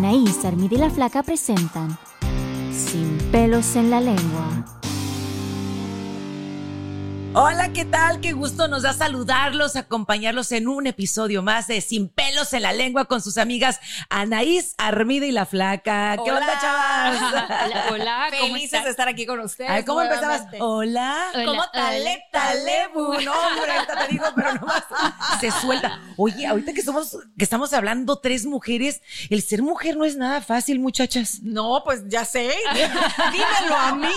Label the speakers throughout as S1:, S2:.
S1: Anaís, Armida y la Flaca presentan Sin pelos en la lengua.
S2: Hola, ¿qué tal? Qué gusto nos da saludarlos, acompañarlos en un episodio más de Sin pelos en la lengua con sus amigas Anaís, Armida y la Flaca. ¿Qué
S3: Hola.
S2: onda, chavas?
S3: Hola, hola, ¿cómo
S4: Felices
S3: estás?
S4: de estar aquí con ustedes.
S2: Ay, ¿Cómo empezabas?
S4: nuevamente.
S2: Hola.
S3: Hola,
S4: ¿Cómo tale, tale, bu? No, hombre, ahorita te digo, pero nomás.
S2: Se suelta. Oye, ahorita que somos, que estamos hablando tres mujeres, el ser mujer no es nada fácil, muchachas.
S4: No, pues ya sé. Dímelo a mí.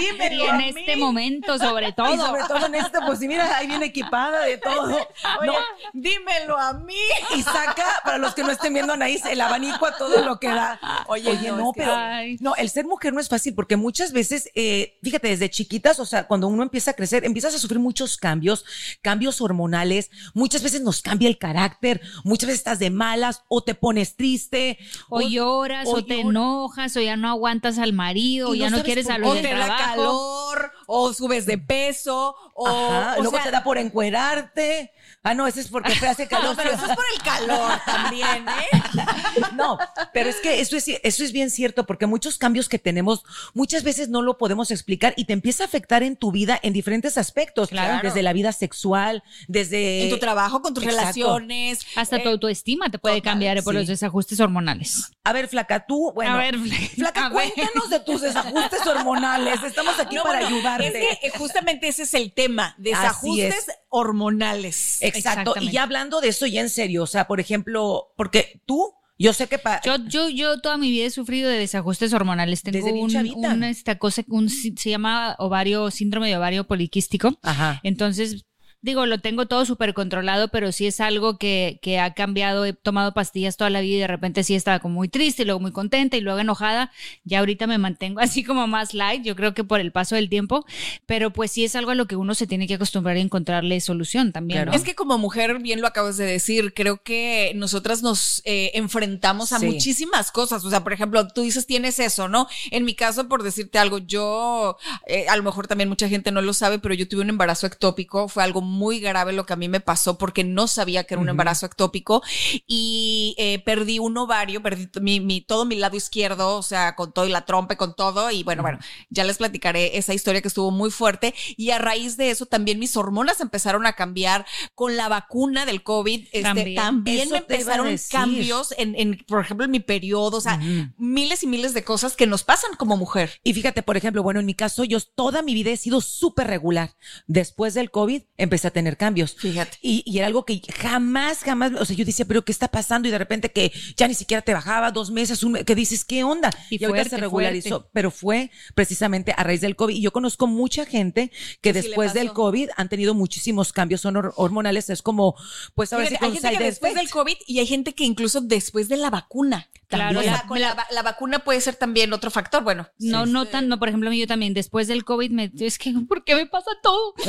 S3: Y
S4: Dímelo
S3: en
S4: a
S3: este
S4: mí.
S3: momento, sobre
S2: Y
S3: todo.
S2: sobre todo en este, pues sí, mira, ahí viene equipada de todo.
S4: Oye,
S2: No,
S4: dímelo a mí.
S2: y saca, para los que no estén viendo a Anaís, el abanico a todo lo que da.
S4: Oye,
S2: Oye,
S4: no,
S2: no,
S4: es que-
S2: pero
S3: Ay.
S2: no, el ser mujer no es fácil porque muchas veces, eh, fíjate, desde chiquitas, o sea, cuando uno empieza a crecer, empiezas a sufrir muchos cambios, cambios hormonales, muchas veces nos cambia el carácter, muchas veces estás de malas o te pones triste.
S3: O lloras, o, te
S2: llor-
S3: enojas, o ya no aguantas al marido, o ya
S2: no
S3: no quieres salir
S4: O
S3: del
S4: te da calor, o subes de peso, o.
S2: Ajá, luego
S4: sea,
S2: te da por encuerarte. Ah, no, ese es porque te hace calor.
S4: No, pero eso es por el calor también, ¿eh?
S2: No, pero es que eso es, eso es bien cierto, porque muchos cambios que tenemos muchas veces no lo podemos explicar y te empieza a afectar en tu vida en diferentes aspectos.
S4: Claro.
S2: Desde la vida sexual, desde.
S4: En tu trabajo, con tus
S2: Exacto.
S4: relaciones.
S3: Hasta tu
S4: eh,
S3: autoestima te puede
S4: total,
S3: cambiar por
S2: sí.
S3: los desajustes hormonales.
S2: A ver, Flaca, tú, bueno.
S3: a ver,
S2: Flaca,
S3: a ver.
S2: cuéntanos de tus desajustes hormonales. Estamos aquí
S4: No,
S2: para
S4: bueno,
S2: ayudarte.
S4: Es que eh, justamente ese es el tema, desajustes
S2: es.
S4: Hormonales.
S2: Exacto. Y ya hablando de eso, ya en serio, o sea, por ejemplo, porque tú, yo sé que pa-
S3: Yo, yo, yo toda mi vida he sufrido de desajustes hormonales. Tengo
S2: Desde
S3: un, una esta cosa, un, se llama ovario, síndrome de ovario poliquístico.
S2: Ajá.
S3: Entonces, digo, lo tengo todo súper controlado, pero sí es algo que, que ha cambiado. He tomado pastillas toda la vida y de repente sí estaba como muy triste y luego muy contenta y luego enojada. Ya ahorita me mantengo así como más light, yo creo que por el paso del tiempo, pero pues sí es algo a lo que uno se tiene que acostumbrar a encontrarle solución también.
S2: Claro.
S3: ¿no?
S4: Es que como mujer, bien lo acabas de decir, creo que nosotras nos eh, enfrentamos a
S2: Sí.
S4: muchísimas cosas. O sea, por ejemplo, tú dices tienes eso, ¿no? En mi caso, por decirte algo, yo, eh, a lo mejor también mucha gente no lo sabe, pero yo tuve un embarazo ectópico. Fue algo muy grave lo que a mí me pasó porque no sabía que era un embarazo ectópico y eh, perdí un ovario, perdí mi, mi- todo mi lado izquierdo, o sea, con todo y la trompa con todo. Y bueno, bueno, ya les platicaré esa historia que estuvo muy fuerte. Y a raíz de eso también mis hormonas empezaron a cambiar con la vacuna del COVID. Este,
S3: También.
S4: también, me empezaron cambios en, en, por ejemplo, en mi periodo, o sea, miles y miles de cosas que nos pasan como mujer.
S2: Y fíjate, por ejemplo, bueno, en mi caso, yo toda mi vida he sido súper regular. Después del COVID empecé a tener cambios.
S4: Fíjate.
S2: Y, y era algo que jamás, jamás, o sea, yo decía, pero ¿qué está pasando? Y de repente que ya ni siquiera te bajaba dos meses, un mes, que dices, ¿qué onda?
S3: Y
S2: ahorita se
S3: fuerte,
S2: regularizó,
S3: fuerte.
S2: pero fue precisamente a raíz del COVID. Y yo conozco mucha gente que
S4: sí le
S2: después del. COVID han tenido muchísimos cambios honor- hormonales. Es como, pues ahora sí
S4: hay gente que después del. COVID y hay gente que incluso después de la vacuna.
S3: Claro,
S4: o sea,
S3: la-
S4: con la, la vacuna puede ser también otro factor. Bueno,
S3: No, no tan, no, por ejemplo, a mí yo también, después del COVID, me, es que, ¿por qué me pasa todo?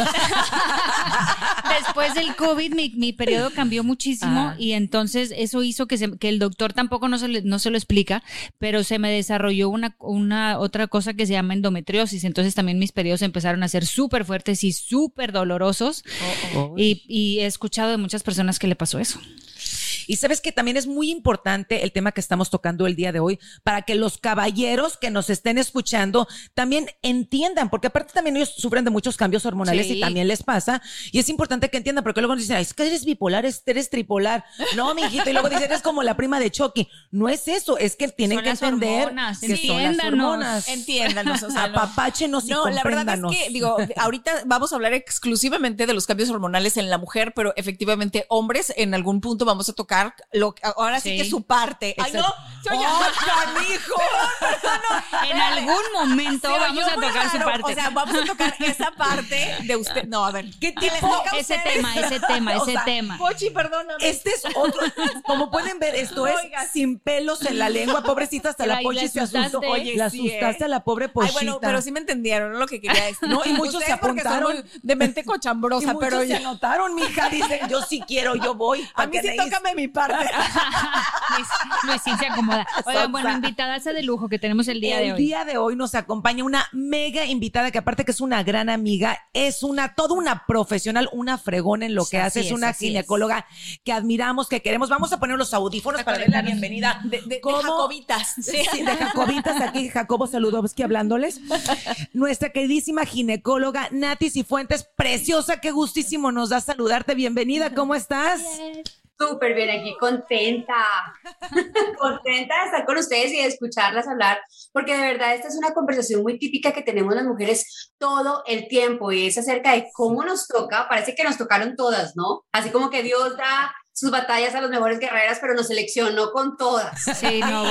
S3: después del COVID, mi, mi periodo cambió muchísimo
S2: Ah.
S3: y entonces eso hizo que, se- que el doctor tampoco no se, le- no se lo explica, pero se me desarrolló una, una otra cosa que se llama endometriosis. Entonces también mis periodos empezaron a ser súper fuertes y súper dolorosos.
S2: Oh,
S3: Y, y he escuchado de muchas personas que le pasó eso.
S2: Y sabes que también es muy importante el tema que estamos tocando el día de hoy para que los caballeros que nos estén escuchando también entiendan, porque aparte también ellos sufren de muchos cambios hormonales y también les pasa. Y es importante que entiendan, porque luego nos dicen, es que eres bipolar, eres tripolar. No, mi hijito. Y luego dicen, eres como la prima de Chucky. No es eso, es que tienen que entender
S3: hormonas,
S2: que son las hormonas.
S4: Entiéndanos. O sea, no.
S2: Apapáchenos y
S4: No, la verdad es que, digo, ahorita vamos a hablar exclusivamente de los cambios hormonales en la mujer, pero efectivamente, hombres, en algún punto vamos a tocar lo, ahora sí,
S3: Sí.
S4: que su parte. Ay, no, soy
S2: ¡Oh, canijo!
S3: En algún momento vamos a tocar su parte.
S4: O sea, vamos a tocar esa parte de usted. No, a ver.
S2: ¿Qué tipo?
S4: toca a
S3: ese tema, ese tema,
S2: O
S3: ese
S2: sea,
S3: tema.
S4: Pochi, perdóname.
S2: Este es otro. Como pueden ver, esto es
S4: Oiga.
S2: sin pelos en la lengua. Pobrecita, hasta la
S3: Ay,
S2: Pochi se asustó. Oye, la
S4: Sí,
S2: asustaste
S4: ¿eh?
S2: a la pobre
S4: Ay,
S2: Pochita.
S4: bueno, pero sí me entendieron lo que quería decir.
S2: No, y muchos se apuntaron.
S4: de mente cochambrosa,
S2: muchos
S4: pero
S2: se anotaron, mija. Dicen, yo sí quiero, yo voy.
S4: a mí sí tócame mi parte.
S3: Luis, Luisín se acomoda. Oigan, bueno,
S2: Sonsa.
S3: invitada de lujo que tenemos el día
S2: el
S3: de hoy.
S2: día de hoy nos acompaña una mega invitada que aparte que es una gran amiga, es una, toda una profesional, una fregona en lo que hace, es
S3: es,
S2: una
S3: es.
S2: ginecóloga que admiramos, que queremos. Vamos a poner los audífonos para darle la bienvenida.
S4: De, de, de
S2: ¿Cómo?
S4: jacobitas.
S2: Sí, de Jacobitas, aquí Jacobo Saludowski hablándoles. Nuestra queridísima ginecóloga Nati Cifuentes, preciosa, qué gustísimo nos da saludarte. Bienvenida, ¿cómo estás?
S5: Súper bien, aquí contenta, contenta de estar con ustedes y de escucharlas hablar, porque de verdad esta es una conversación muy típica que tenemos las mujeres todo el tiempo y es acerca de cómo nos toca, parece que nos tocaron todas, ¿no? Así como que Dios da sus batallas a las mejores guerreras, pero nos seleccionó con todas.
S3: Sí, no,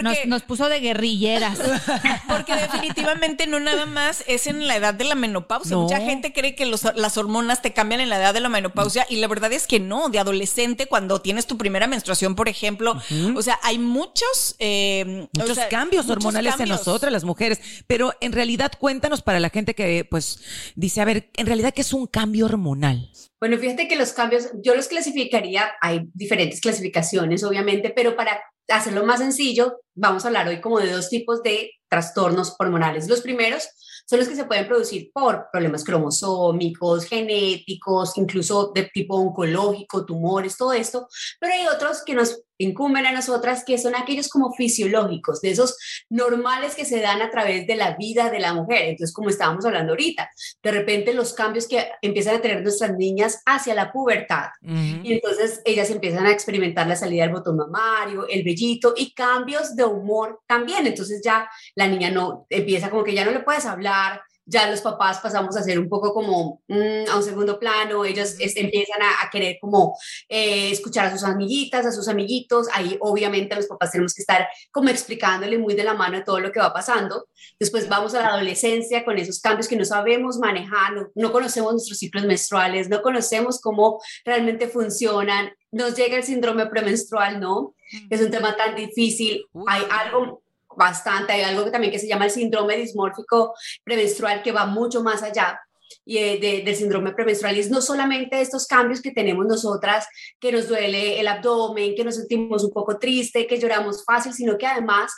S3: Nos, nos puso de guerrilleras.
S4: porque definitivamente no nada más es en la edad de la menopausia.
S2: No.
S4: Mucha gente cree que los- las hormonas te cambian en la edad de la menopausia y la verdad es que no. De adolescente, cuando tienes tu primera menstruación, por ejemplo, o sea, hay muchos... eh, o
S2: Muchos
S4: sea,
S2: cambios
S4: muchos
S2: hormonales en nosotras, las mujeres. Pero en realidad, cuéntanos para la gente que, pues, dice, a ver, en realidad, ¿qué es un cambio hormonal?
S5: Bueno, fíjate que los cambios, yo los clasificaría, hay diferentes clasificaciones, obviamente, pero para hacerlo más sencillo, vamos a hablar hoy como de dos tipos de trastornos hormonales. Los primeros son los que se pueden producir por problemas cromosómicos, genéticos, incluso de tipo oncológico, tumores, todo esto, pero hay otros que nos incumben a nosotras, que son aquellos como fisiológicos, de esos normales que se dan a través de la vida de la mujer. Entonces, como estábamos hablando ahorita, de repente los cambios que empiezan a tener nuestras niñas hacia la pubertad. Y entonces ellas empiezan a experimentar la salida del botón mamario, el vellito y cambios de humor también. Entonces ya la niña no empieza como que ya no le puedes hablar, ya los papás pasamos a ser un poco como mm, a un segundo plano, ellos es- empiezan a, a querer como eh, escuchar a sus amiguitas, a sus amiguitos, ahí obviamente los papás tenemos que estar como explicándole muy de la mano todo lo que va pasando. Después vamos a la adolescencia con esos cambios que no sabemos manejar, no, no conocemos nuestros ciclos menstruales, no conocemos cómo realmente funcionan, nos llega el síndrome premenstrual, ¿no? Es un tema tan difícil, hay algo bastante, hay algo que también que se llama el síndrome dismórfico premenstrual que va mucho más allá y eh, de- del síndrome premenstrual. Y es no solamente estos cambios que tenemos nosotras, que nos duele el abdomen, que nos sentimos un poco triste, que lloramos fácil, sino que además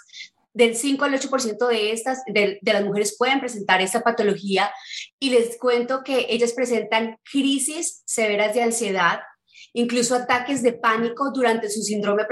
S5: del 5 al 8% de estas, de, de las mujeres pueden presentar esta patología. Y les cuento que ellas presentan crisis severas de ansiedad, incluso ataques de pánico durante su síndrome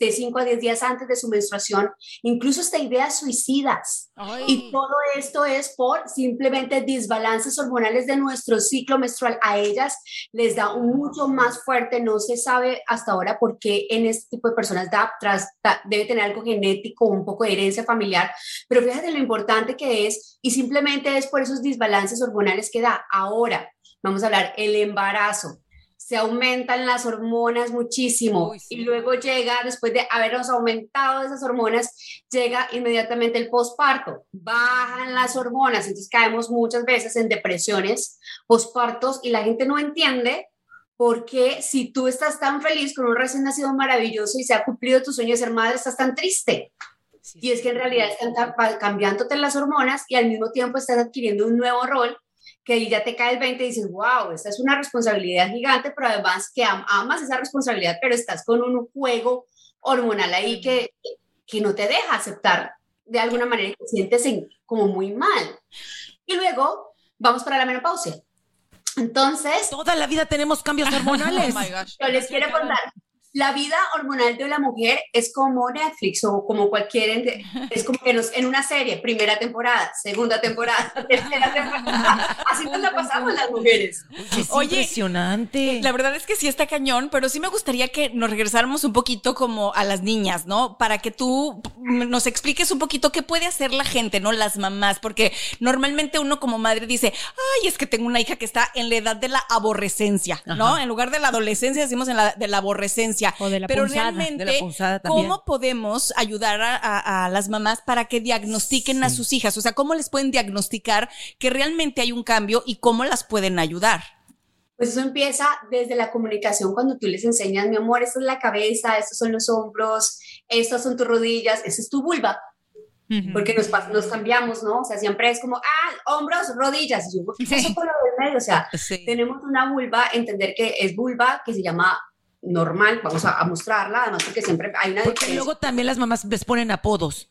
S5: de 5 a 10 días antes de su menstruación, incluso hasta ideas suicidas. Y todo esto es por simplemente desbalances hormonales de nuestro ciclo menstrual. A ellas les da un mucho más fuerte, no se sabe hasta ahora por qué en este tipo de personas da, tras, da- debe tener algo genético, un poco de herencia familiar, pero fíjate lo importante que es y simplemente es por esos desbalances hormonales que da. Ahora, vamos a hablar, el embarazo se aumentan las hormonas muchísimo
S4: Uy, sí.
S5: y luego llega, después de habernos aumentado esas hormonas, llega inmediatamente el posparto, bajan las hormonas, entonces caemos muchas veces en depresiones pospartos y la gente no entiende por qué si tú estás tan feliz con un recién nacido maravilloso y se ha cumplido tu sueño de ser madre, estás tan triste. Y es que en realidad están ca- cambiándote las hormonas y al mismo tiempo estás adquiriendo un nuevo rol que ahí ya te cae el 20 y dices, wow, esta es una responsabilidad gigante, pero además que am- amas esa responsabilidad, pero estás con un juego hormonal ahí que, que no te deja aceptar de alguna manera y te sientes en- como muy mal. Y luego vamos para la menopausia. Entonces,
S2: Toda la vida tenemos cambios hormonales.
S4: Oh my gosh.
S5: yo les quiero contar, la vida hormonal de la mujer es como Netflix o como cualquier, ente- es como que nos, en una serie, primera temporada, segunda temporada, tercera temporada, así nos la pasamos las mujeres.
S2: Es
S4: Oye,
S2: impresionante.
S4: La verdad es que sí está cañón, pero sí me gustaría que nos regresáramos un poquito como a las niñas, ¿no? Para que tú nos expliques un poquito qué puede hacer la gente, ¿no? Las mamás, porque normalmente uno como madre dice, ay, es que tengo una hija que está en la edad de la aborrecencia, ¿no? En lugar de la adolescencia decimos en la de la aborrecencia.
S3: O de la
S4: pero
S3: punzada,
S4: realmente,
S2: de la punzada.
S4: ¿cómo podemos ayudar a, a- a las mamás para que diagnostiquen a sus hijas? O sea, ¿cómo les pueden diagnosticar que realmente hay un cambio y cómo las pueden ayudar?
S5: Pues eso empieza desde la comunicación cuando tú les enseñas, mi amor, esta es la cabeza, estos son los hombros, estas son tus rodillas, esa es tu vulva, porque nos, nos cambiamos, ¿no? O sea, siempre es como, ah, hombros, rodillas, y yo, ¿qué pasó
S3: Sí.
S5: con lo del medio? O sea,
S2: Sí.
S5: tenemos una vulva, entender que es vulva, que se llama normal, vamos a, a mostrarla, además porque siempre hay una
S2: Porque
S5: diferencia.
S2: luego también las mamás les ponen apodos.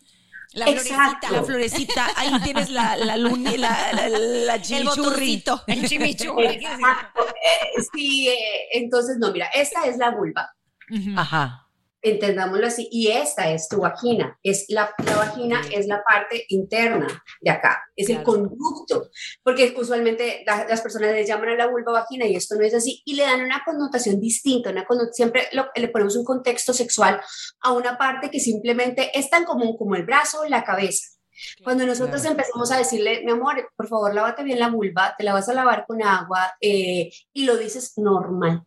S4: La
S5: Exacto.
S2: La florecita, ahí tienes la, la luni, la, la, la
S4: El.
S3: El chimichurri.
S5: Exacto. Eh, sí, eh, entonces, no, mira, esta es la vulva,
S2: Ajá.
S5: Entendámoslo así, y esta es tu vagina, es la, la vagina es la parte interna de acá, es el
S2: Claro.
S5: conducto, porque usualmente la- las personas le llaman a la vulva vagina y esto no es así, y le dan una connotación distinta, una conno- siempre lo- le ponemos un contexto sexual a una parte que simplemente es tan común como el brazo o la cabeza. Cuando nosotros
S2: Claro.
S5: empezamos a decirle, mi amor, por favor, lávate bien la vulva, te la vas a lavar con agua, eh, y lo dices normal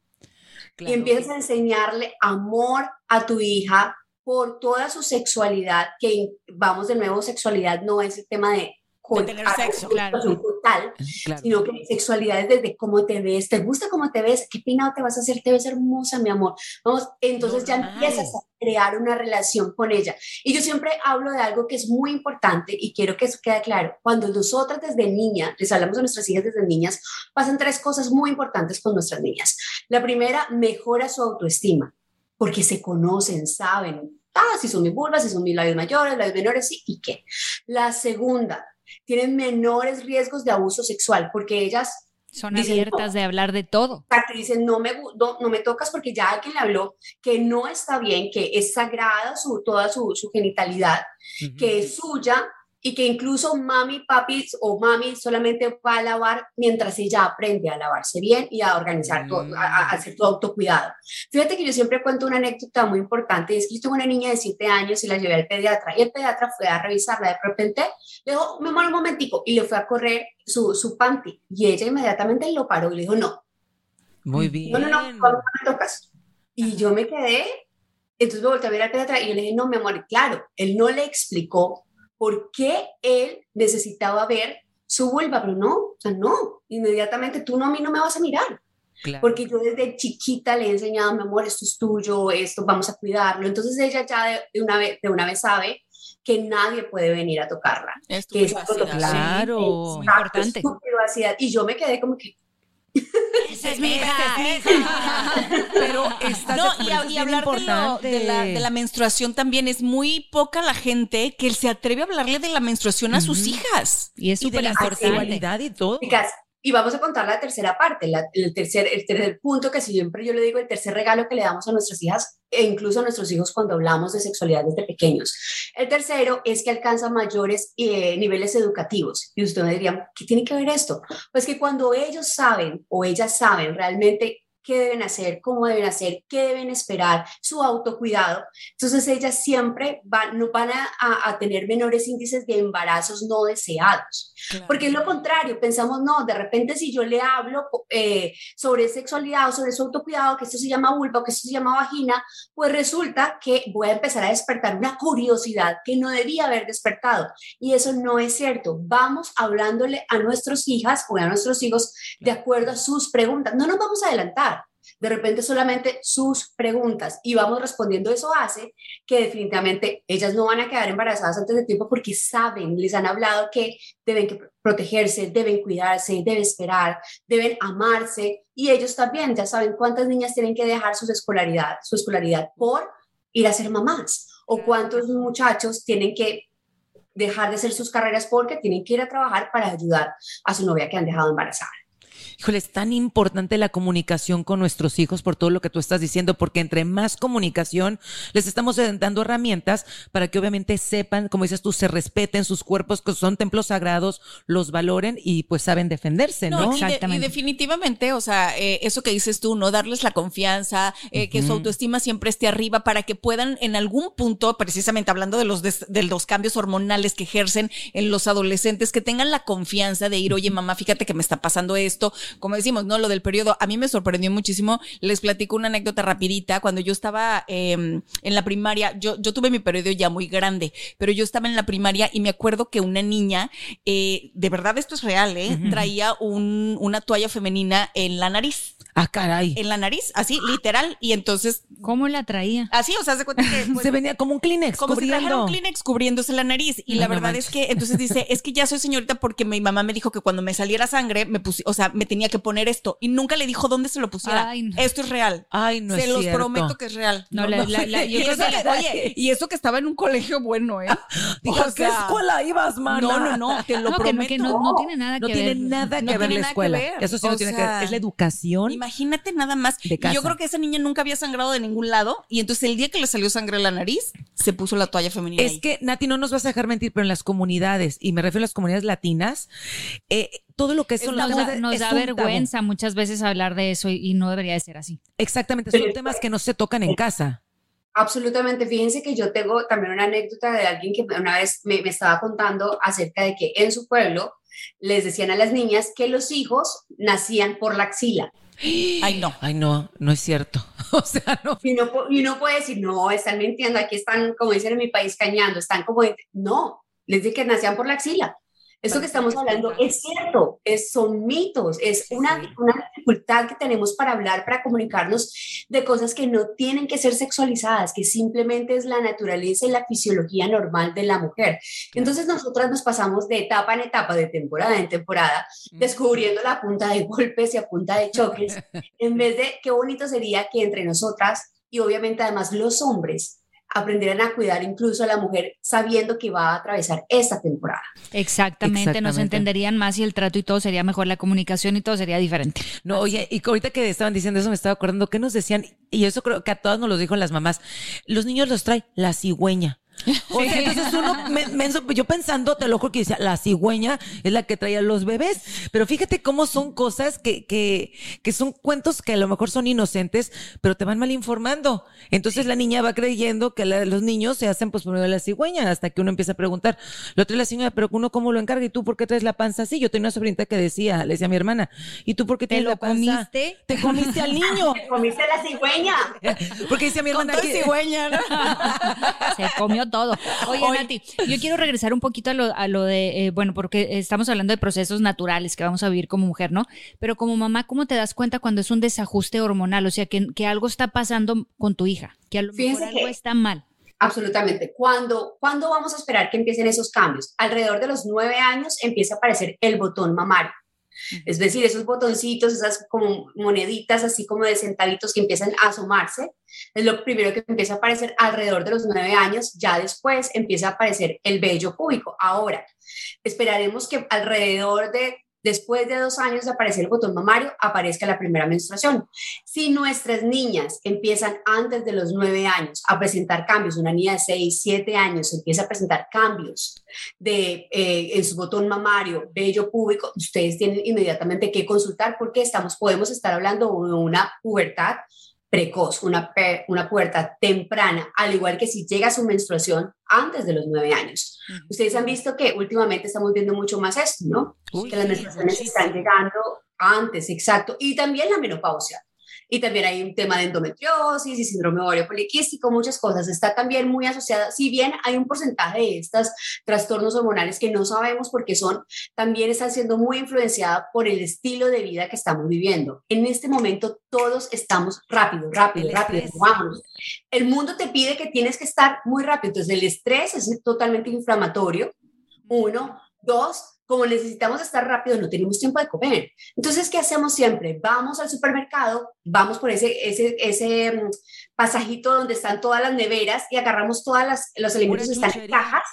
S5: y empiezas a enseñarle amor a tu hija por toda su sexualidad, que vamos de nuevo, sexualidad no es el tema de,
S4: De tener sexo,
S3: claro.
S5: Total,
S2: Claro.
S5: sino que sexualidad es desde cómo te ves, te gusta cómo te ves, qué peinado te vas a hacer, te ves hermosa, mi amor. Vamos, entonces ya
S2: Normal.
S5: empiezas a crear una relación con ella. Y yo siempre hablo de algo que es muy importante y quiero que eso quede claro. Cuando nosotras desde niña, les hablamos a nuestras hijas desde niñas, pasan tres cosas muy importantes con nuestras niñas. La primera, mejora su autoestima, porque se conocen, saben, ah, si son mis vulvas, si son mis labios mayores, labios menores, sí, y qué. La segunda, tienen menores riesgos de abuso sexual, porque ellas
S3: Son
S5: Dicen,
S3: abiertas de hablar de todo.
S5: Y dicen, no me, no, no me tocas porque ya alguien le habló que no está bien, que es sagrada su, toda su, su genitalidad, que es suya y que incluso mami, papi o mami solamente va a lavar mientras ella aprende a lavarse bien y a organizar, todo, a, a hacer tu autocuidado. Fíjate que yo siempre cuento una anécdota muy importante, y es que yo tuve una niña de 7 años y la llevé al pediatra y el pediatra fue a revisarla, de repente le dijo, mi amor, un momentico, y le fue a correr su, su panty y ella inmediatamente lo paró y le dijo, no,
S2: Muy bien.
S5: no, no, no, no me tocas. Y yo me quedé, entonces me volteé a ver al pediatra y yo le dije, no, mi amor, claro, él no le explicó por qué él necesitaba ver su vulva, pero no, o sea, no, inmediatamente tú no a mí no me vas a mirar,
S2: Claro.
S5: porque yo desde chiquita le he enseñado, mi amor, esto es tuyo, esto vamos a cuidarlo, entonces ella ya de, de una, vez, de una vez sabe que nadie puede venir a tocarla.
S4: Es tu
S5: Que es
S4: privacidad.
S5: algo
S2: Claro.
S3: Muy importante.
S5: es su privacidad. Y yo me quedé como que,
S3: Esa es mi
S2: Pero está
S4: No, y, a- y hablar de, lo- de la, de la menstruación también es muy poca la gente que se atreve a hablarle de la menstruación a sus hijas.
S3: Y es
S2: y de
S3: súper
S2: la sexualidad y todo.
S5: Chicas, y vamos a contar la tercera parte, la- el, tercer, el tercer punto que siempre yo le digo, el tercer regalo que le damos a nuestras hijas e incluso a nuestros hijos cuando hablamos de sexualidad desde pequeños. El tercero es que alcanza mayores eh, niveles educativos. Y ustedes dirían, ¿qué tiene que ver esto? Pues que cuando ellos saben o ellas saben realmente qué deben hacer, cómo deben hacer, qué deben esperar, su autocuidado. Entonces ellas siempre van, no van a, a- a tener menores índices de embarazos no deseados. Porque es lo contrario, pensamos, no, de repente si yo le hablo eh, sobre sexualidad o sobre su autocuidado, que esto se llama vulva o que esto se llama vagina, pues resulta que voy a empezar a despertar una curiosidad que no debía haber despertado. Y eso no es cierto. Vamos hablándole a nuestras hijas o a nuestros hijos de acuerdo a sus preguntas. No nos vamos a adelantar. De repente solamente sus preguntas y vamos respondiendo. Eso hace que definitivamente ellas no van a quedar embarazadas antes de tiempo porque saben, les han hablado que deben que protegerse, deben cuidarse, deben esperar, deben amarse y ellos también ya saben cuántas niñas tienen que dejar su escolaridad, su escolaridad por ir a ser mamás o cuántos muchachos tienen que dejar de hacer sus carreras porque tienen que ir a trabajar para ayudar a su novia que han dejado embarazada.
S2: Híjole, es tan importante la comunicación con nuestros hijos por todo lo que tú estás diciendo, porque entre más comunicación les estamos dando herramientas para que obviamente sepan, como dices tú, se respeten sus cuerpos, que son templos sagrados, los valoren y pues saben defenderse, ¿no?
S4: Exactamente. y definitivamente, o sea, eh, eso que dices tú, ¿no? Darles la confianza, eh, que su autoestima siempre esté arriba para que puedan en algún punto, precisamente hablando de los, de los cambios hormonales que ejercen en los adolescentes, que tengan la confianza de ir, oye, mamá, fíjate que me está pasando esto como decimos, ¿no? Lo del periodo, a mí me sorprendió muchísimo. Les platico una anécdota rapidita. Cuando yo estaba em, en la primaria, yo, yo tuve mi periodo ya muy grande, pero yo estaba en la primaria y me acuerdo que una niña, eh, de verdad esto es real, ¿eh? Traía un, una toalla femenina en la nariz.
S2: Ah, caray.
S4: En la nariz, así, literal. Y entonces.
S3: ¿Cómo la traía?
S4: Así, o sea, se cuenta que.
S2: Pues, se venía como un Kleenex.
S4: Como si trajera un Kleenex cubriéndose la nariz. Y la verdad es que, entonces dice, es que ya soy señorita porque mi mamá me dijo que cuando me saliera sangre, me puse, o sea, me tenía que poner esto. Y nunca le dijo dónde se lo pusiera. Esto es real.
S2: Ay, no
S4: Se los prometo que es real.
S3: No, la,
S4: y, eso que, oye, y eso que estaba en un colegio bueno, ¿eh?
S2: Dijo, ¿a qué escuela ibas, mana?
S4: No, no, no, te lo prometo.
S3: Que no, tiene nada que
S2: ver. No tiene nada que ver la escuela. Eso sí no tiene que ver. Es la educación.
S4: Imagínate nada más yo creo que esa niña nunca había sangrado de ningún lado. Y entonces el día que le salió sangre en la nariz, se puso la toalla femenina.
S2: Es que, Nati, no nos vas a dejar mentir, pero en las comunidades, y me refiero a las comunidades latinas, eh, todo lo que
S3: las nos, nos da vergüenza muchas veces hablar de eso y, no debería de ser así.
S2: Exactamente, son temas que no se tocan en casa.
S5: Absolutamente. Fíjense que yo tengo también una anécdota de alguien que una vez me, me, estaba contando acerca de que en su pueblo les decían a las niñas que los hijos nacían por la axila.
S4: Ay, no.
S2: Ay, no, no es cierto. O sea, no.
S5: Y uno, puede decir, no, están mintiendo, aquí están, como dicen en mi país, cañando, están como, no, les dije que nacían por la axila. Esto que estamos hablando es cierto, es, son mitos, es una, una dificultad que tenemos para hablar, para comunicarnos de cosas que no tienen que ser sexualizadas, que simplemente es la naturaleza y la fisiología normal de la mujer. Entonces nosotras nos pasamos de etapa en etapa, de temporada en temporada, descubriendo la punta de golpes y a punta de choques, en vez de qué bonito sería que entre nosotras y obviamente además los hombres aprenderán a cuidar incluso a la mujer sabiendo que va a atravesar esta temporada.
S3: Exactamente, nos entenderían más y el trato y todo sería mejor, la comunicación y todo sería diferente.
S2: No, oye, y ahorita que estaban diciendo eso me estaba acordando que nos decían, y eso creo que a todas nos lo dijo las mamás, los niños los trae la cigüeña. O sea, entonces uno, yo pensando, te lo juro que decía, la cigüeña es la que traía los bebés. Pero fíjate cómo son cosas que, que, que son cuentos que a lo mejor son inocentes, pero te van mal informando. Entonces la niña va creyendo que los niños se hacen pues por medio de la cigüeña, hasta que uno empieza a preguntar, lo trae la cigüeña, pero uno cómo lo encarga y tú por qué traes la panza así. Yo tenía una sobrinita que decía, le decía a mi hermana, ¿y tú por qué tienes la panza?
S3: comiste?
S2: Te comiste al niño.
S5: Te comiste la cigüeña.
S2: Porque decía mi hermana.
S4: Con cigüeña, ¿no?
S3: se comió todo. Oye, Nati, yo quiero regresar un poquito a lo, de, eh, bueno, porque estamos hablando de procesos naturales que vamos a vivir como mujer, ¿no? Pero como mamá, ¿cómo te das cuenta cuando es un desajuste hormonal? O sea, que, que algo está pasando con tu hija, que a lo mejor algo está mal.
S5: Absolutamente. ¿Cuándo, ¿Cuándo vamos a esperar que empiecen esos cambios? Alrededor de los nueve años empieza a aparecer el botón mamario. Es decir, esos botoncitos, esas moneditas así como de centavitos que empiezan a asomarse, es lo primero que empieza a aparecer alrededor de los nueve años, ya después empieza a aparecer el vello púbico. Ahora, esperaremos que alrededor de después de dos años de aparecer el botón mamario, aparezca la primera menstruación. Si nuestras niñas empiezan antes de los nueve años a presentar cambios, una niña de seis, siete años empieza a presentar cambios de, eh, en su botón mamario, vello público, ustedes tienen inmediatamente que consultar porque estamos, podemos estar hablando de una pubertad precoz, una, una pubertad temprana, al igual que si llega su menstruación antes de los nueve años. Ustedes han visto que últimamente estamos viendo mucho más esto, ¿no? que las menstruaciones están llegando antes, exacto, y también la menopausia y también hay un tema de endometriosis y síndrome ovario poliquístico, muchas cosas. Está también muy asociada, si bien hay un porcentaje de estos trastornos hormonales que no sabemos por qué son, también están siendo muy influenciada por el estilo de vida que estamos viviendo. En este momento todos estamos rápido, rápido, rápido, vámonos. El mundo te pide que tienes que estar muy rápido, entonces el estrés es totalmente inflamatorio, uno. Dos, como necesitamos estar rápido, no tenemos tiempo de comer. Entonces, ¿qué hacemos siempre? Vamos al supermercado, vamos por ese, ese, ese mm, pasajito donde están todas las neveras y agarramos todos los alimentos que están en cajas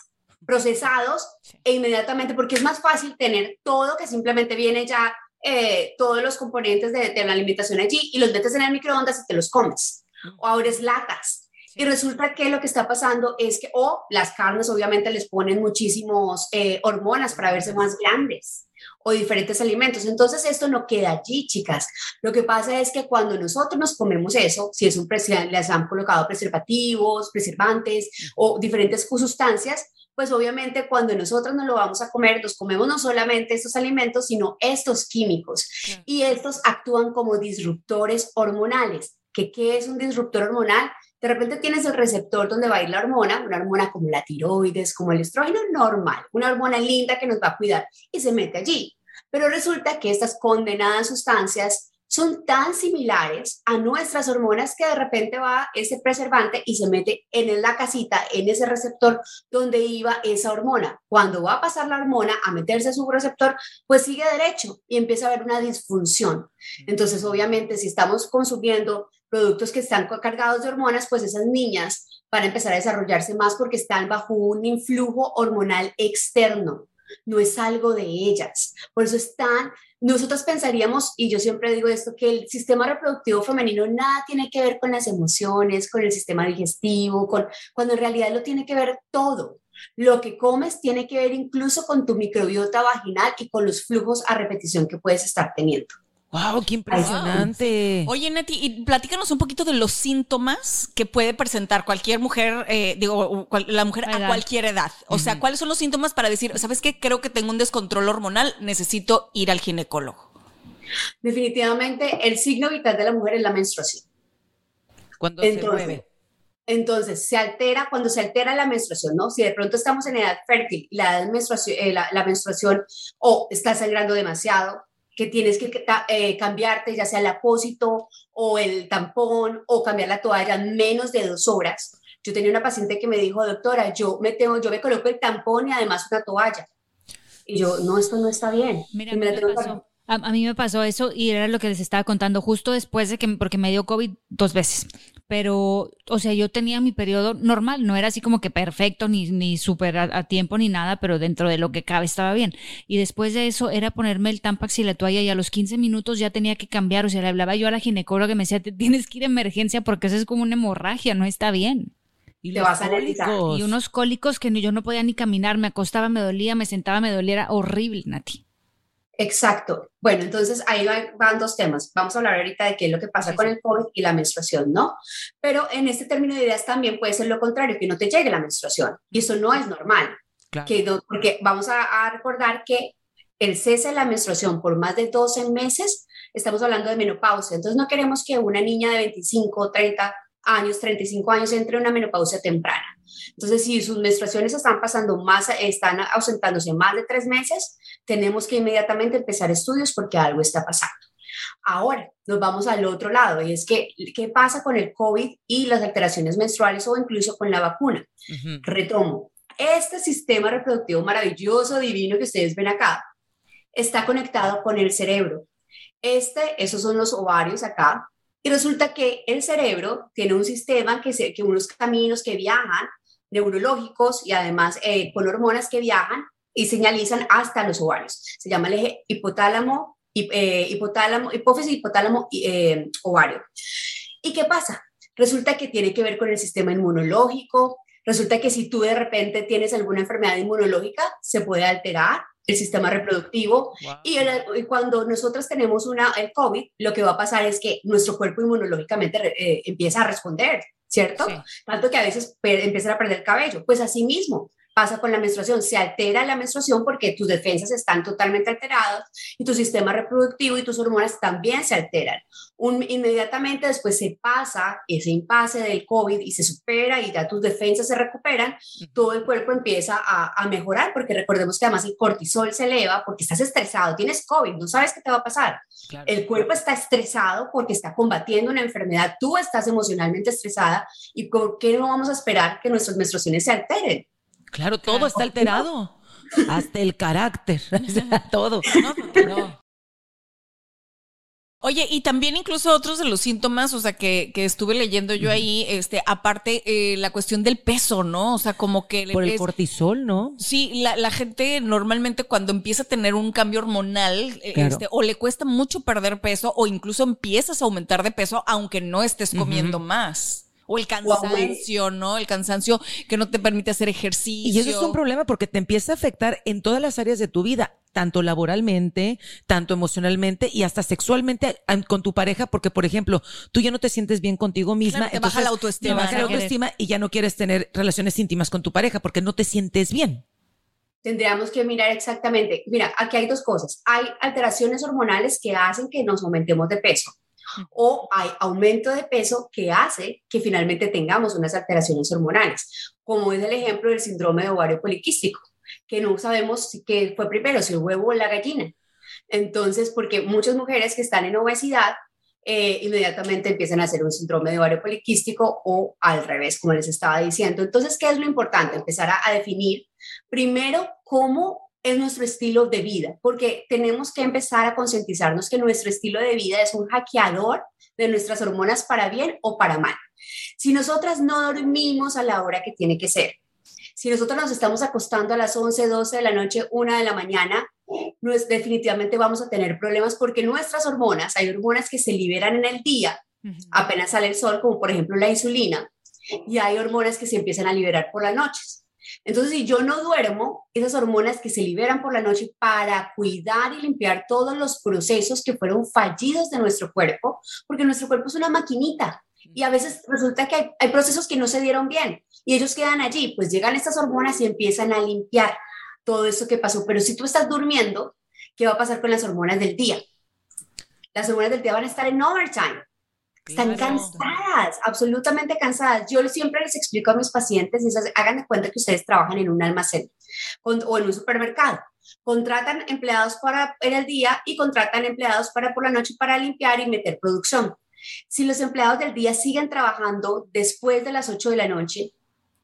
S5: procesados e inmediatamente, porque es más fácil tener todo que simplemente viene ya eh, todos los componentes de, de, la alimentación allí y los metes en el microondas y te los comes. O abres latas. Y resulta que lo que está pasando es que, o las carnes obviamente les ponen muchísimos eh, hormonas para verse más grandes o diferentes alimentos. Entonces esto no queda allí, chicas. Lo que pasa es que cuando nosotros nos comemos eso, si es un les han colocado preservativos, preservantes o diferentes sustancias, pues obviamente cuando nosotros nos lo vamos a comer, nos comemos no solamente estos alimentos, sino estos químicos. Y estos actúan como disruptores hormonales. ¿Qué, ¿Qué es un disruptor hormonal? De repente tienes el receptor donde va a ir la hormona, una hormona como la tiroides, como el estrógeno normal, una hormona linda que nos va a cuidar y se mete allí. Pero resulta que estas condenadas sustancias son tan similares a nuestras hormonas que de repente va ese preservante y se mete en la casita, en ese receptor donde iba esa hormona. Cuando va a pasar la hormona a meterse a su receptor, pues sigue derecho y empieza a haber una disfunción. Entonces, obviamente, si estamos consumiendo productos que están cargados de hormonas, pues esas niñas van a empezar a desarrollarse más porque están bajo un influjo hormonal externo no es algo de ellas. Por eso están, nosotros pensaríamos, y yo siempre digo esto, que el sistema reproductivo femenino nada tiene que ver con las emociones, con el sistema digestivo, con, cuando en realidad lo tiene que ver todo. Lo que comes tiene que ver incluso con tu microbiota vaginal y con los flujos a repetición que puedes estar teniendo.
S2: ¡Wow! ¡Qué impresionante!
S4: Oye, Nati, y platícanos un poquito de los síntomas que puede presentar cualquier mujer, eh, digo, la mujer a, cualquier edad. O sea, ¿cuáles son los síntomas para decir, sabes qué? Creo que tengo un descontrol hormonal, necesito ir al ginecólogo.
S5: Definitivamente, el signo vital de la mujer es la menstruación.
S2: Cuando se mueve.
S5: Entonces, se altera, cuando se altera la menstruación, ¿no? Si de pronto estamos en edad fértil, la, menstruación, eh, la menstruación o está sangrando demasiado, que tienes que eh, cambiarte, ya sea el apósito o el tampón o cambiar la toalla en menos de dos horas. Yo tenía una paciente que me dijo, doctora, yo me tengo, yo me coloco el tampón y además una toalla. Y yo, no, esto no está bien.
S3: Mira, me pasó, a, a, mí me pasó eso y era lo que les estaba contando justo después de que, porque me dio COVID dos veces pero, o sea, yo tenía mi periodo normal, no era así como que perfecto, ni, ni súper a, tiempo, ni nada, pero dentro de lo que cabe estaba bien. Y después de eso era ponerme el tampax y la toalla y a los 15 minutos ya tenía que cambiar, o sea, le hablaba yo a la ginecóloga que me decía, tienes que ir a emergencia porque eso es como una hemorragia, no está bien.
S5: Y, te vas a
S3: y unos cólicos que yo no podía ni caminar, me acostaba, me dolía, me sentaba, me dolía, era horrible, Nati.
S5: Exacto. Bueno, entonces ahí van, dos temas. Vamos a hablar ahorita de qué es lo que pasa con el COVID y la menstruación, ¿no? Pero en este término de ideas también puede ser lo contrario, que no te llegue la menstruación. Y eso no es normal. Que porque vamos a, recordar que el cese de la menstruación por más de 12 meses, estamos hablando de menopausia. Entonces no queremos que una niña de 25, 30 años, 35 años entre en una menopausia temprana. Entonces, si sus menstruaciones están pasando más, están ausentándose más de tres meses, tenemos que inmediatamente empezar estudios porque algo está pasando. Ahora, nos vamos al otro lado y es que, ¿qué pasa con el COVID y las alteraciones menstruales o incluso con la vacuna? Retomo, este sistema reproductivo maravilloso, divino que ustedes ven acá, está conectado con el cerebro. Este, esos son los ovarios acá, y resulta que el cerebro tiene un sistema que, se, que unos caminos que viajan, neurológicos y además eh, con hormonas que viajan y señalizan hasta los ovarios. Se llama el eje hipotálamo, eh, hipotálamo hipófisis, hipotálamo, eh, ovario. ¿Y qué pasa? Resulta que tiene que ver con el sistema inmunológico. Resulta que si tú de repente tienes alguna enfermedad inmunológica, se puede alterar el sistema reproductivo. Y, cuando nosotros tenemos una, el COVID, lo que va a pasar es que nuestro cuerpo inmunológicamente eh, empieza a responder, ¿cierto? Tanto que a veces empieza a perder el cabello. Pues así mismo, pasa con la menstruación, se altera la menstruación porque tus defensas están totalmente alteradas y tu sistema reproductivo y tus hormonas también se alteran. Un, inmediatamente después se pasa ese impasse del COVID y se supera y ya tus defensas se recuperan, todo el cuerpo empieza a, a mejorar porque recordemos que además el cortisol se eleva porque estás estresado, tienes COVID, no sabes qué te va a pasar. El cuerpo está estresado porque está combatiendo una enfermedad, tú estás emocionalmente estresada y ¿por qué no vamos a esperar que nuestras menstruaciones se alteren?
S2: Claro, todo está alterado. Hasta el carácter, todo.
S4: Oye, y también incluso otros de los síntomas, o sea, que, que estuve leyendo yo ahí, este, aparte, eh, la cuestión del peso, ¿no? O sea, como que...
S2: Por el
S4: es-
S2: cortisol, ¿no?
S4: Sí, la, la gente normalmente cuando empieza a tener un cambio hormonal,
S2: Claro.
S4: este, o le cuesta mucho perder peso, o incluso empiezas a aumentar de peso, aunque no estés comiendo más. O el cansancio, ¿no? El cansancio que no te permite hacer ejercicio.
S2: Y eso es un problema porque te empieza a afectar en todas las áreas de tu vida, tanto laboralmente, tanto emocionalmente y hasta sexualmente con tu pareja, porque por ejemplo, tú ya no te sientes bien contigo misma,
S4: Claro, te baja la autoestima,
S2: te baja la autoestima y ya no quieres tener relaciones íntimas con tu pareja porque no te sientes bien.
S5: Tendríamos que mirar exactamente. Mira, aquí hay dos cosas. Hay alteraciones hormonales que hacen que nos aumentemos de peso o hay aumento de peso que hace que finalmente tengamos unas alteraciones hormonales, como es el ejemplo del síndrome de ovario poliquístico, que no sabemos qué fue primero, si el huevo o la gallina. Entonces, porque muchas mujeres que están en obesidad eh, inmediatamente empiezan a hacer un síndrome de ovario poliquístico o al revés, como les estaba diciendo. Entonces, ¿qué es lo importante? Empezar a definir primero cómo es nuestro estilo de vida, porque tenemos que empezar a concientizarnos que nuestro estilo de vida es un hackeador de nuestras hormonas para bien o para mal. Si nosotras no dormimos a la hora que tiene que ser, si nosotros nos estamos acostando a las 11, 12 de la noche, 1 de la mañana, definitivamente vamos a tener problemas porque nuestras hormonas, hay hormonas que se liberan en el día, apenas sale el sol, como por ejemplo la insulina, y hay hormonas que se empiezan a liberar por las noches. Entonces, si yo no duermo, esas hormonas que se liberan por la noche para cuidar y limpiar todos los procesos que fueron fallidos de nuestro cuerpo, porque nuestro cuerpo es una maquinita y a veces resulta que hay, procesos que no se dieron bien y ellos quedan allí, pues llegan estas hormonas y empiezan a limpiar todo eso que pasó. Pero si tú estás durmiendo, ¿qué va a pasar con las hormonas del día? Las hormonas del día van a estar en overtime. Están
S4: Claro.
S5: cansadas, absolutamente cansadas. Yo siempre les explico a mis pacientes, y esas- hagan de cuenta que ustedes trabajan en un almacén con- o en un supermercado. Contratan empleados para en el día y contratan empleados para por la noche para limpiar y meter producción. Si los empleados del día siguen trabajando después de las 8 de la noche,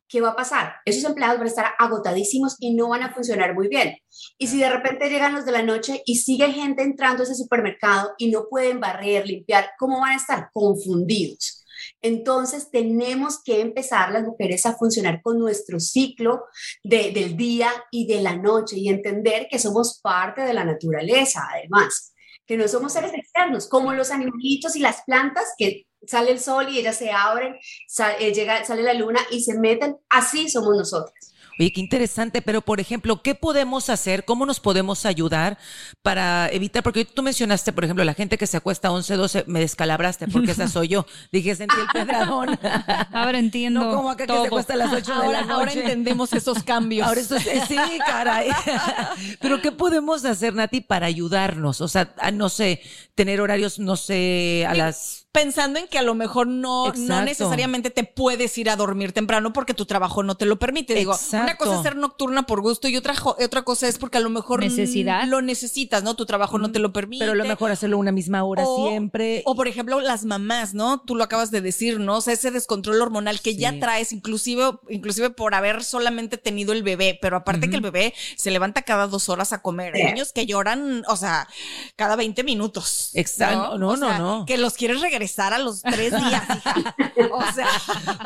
S5: ¿qué va a pasar? Esos empleados van a estar agotadísimos y no van a funcionar muy bien. Y si de repente llegan los de la noche y sigue gente entrando a ese supermercado y no pueden barrer, limpiar, ¿cómo van a estar? Confundidos. Entonces tenemos que empezar las mujeres a funcionar con nuestro ciclo de- del día y de la noche y entender que somos parte de la naturaleza, además, que no somos seres externos, como los animalitos y las plantas que sale el sol y ellas se abren, sa- eh, llega, sale la luna y se meten, así somos nosotros.
S2: Oye, qué interesante, pero por ejemplo, ¿qué podemos hacer? ¿Cómo nos podemos ayudar para evitar? Porque tú mencionaste, por ejemplo, la gente que se acuesta a 11, 12, me descalabraste porque esa soy yo. Dije, sentí el pedradón.
S3: Ahora entiendo.
S2: No como acá que se acuesta a las 8 de
S4: Ahora,
S2: la
S4: ahora entendemos esos cambios.
S2: Ahora esto es- sí, caray. Pero ¿qué podemos hacer, Nati, para ayudarnos? O sea, a, no sé, tener horarios, no sé, a las...
S4: pensando en que a lo mejor no, no necesariamente te puedes ir a dormir temprano porque tu trabajo no te lo permite. Digo, una cosa es ser nocturna por gusto y otra, otra cosa es porque a lo mejor
S3: Necesidad.
S4: lo necesitas, ¿no? Tu trabajo no te lo permite.
S2: Pero lo mejor hacerlo una misma hora
S4: O-
S2: siempre.
S4: O por ejemplo, las mamás, ¿no? Tú lo acabas de decir, ¿no? O sea, ese descontrol hormonal que ya traes, inclusive, inclusive por haber solamente tenido el bebé, pero aparte que el bebé se levanta cada dos horas a comer. Niños que lloran, o sea, cada 20 minutos.
S2: Exacto. No, no,
S4: sea,
S2: no.
S4: Que los quieres regresar a los tres días, hija. O sea,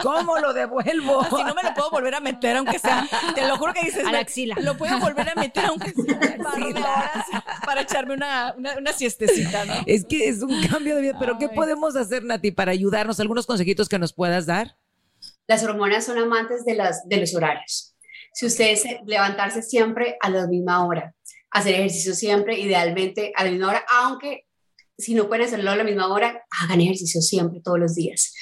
S2: ¿Cómo lo devuelvo?
S4: si no me lo puedo volver a meter, aunque sea, te lo juro que dices,
S3: A la
S4: "Me-
S3: axila".
S4: lo puedo volver a meter aunque sea un par de horas para echarme una, una, una siestecita, ¿no?
S2: Es que es un cambio de vida, pero ¿qué
S4: Ay.
S2: podemos hacer, Nati, para ayudarnos? ¿Algunos consejitos que nos puedas dar?
S5: Las hormonas son amantes de, las, de los horarios. Si ustedes se- levantarse siempre a la misma hora, hacer ejercicio siempre, idealmente a la misma hora, aunque si no pueden hacerlo a la misma hora, hagan ejercicio siempre, todos los días.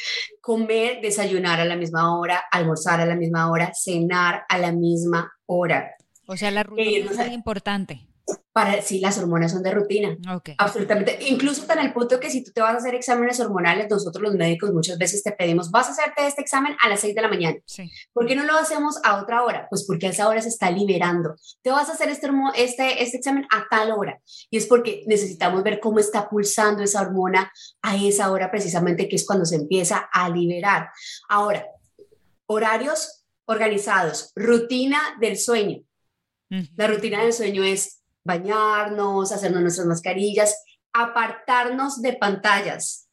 S5: Comer, desayunar a la misma hora, almorzar a la misma hora, cenar a la misma hora.
S3: O sea, la rutina
S5: no
S3: es muy importante.
S5: Para, sí, las hormonas son de rutina.
S3: Ok.
S5: Absolutamente. Incluso tan el punto que si tú te vas a hacer exámenes hormonales, nosotros los médicos muchas veces te pedimos, vas a hacerte este examen a las 6 de la mañana.
S3: Sí.
S5: ¿Por qué no lo hacemos a otra hora? Pues porque a esa hora se está liberando. Te vas a hacer este, este, este examen a tal hora. Y es porque necesitamos ver cómo está pulsando esa hormona a esa hora precisamente, que es cuando se empieza a liberar. Ahora, horarios organizados, rutina del sueño.
S3: Ujú.
S5: La rutina del sueño es bañarnos, hacernos nuestras mascarillas apartarnos de pantallas.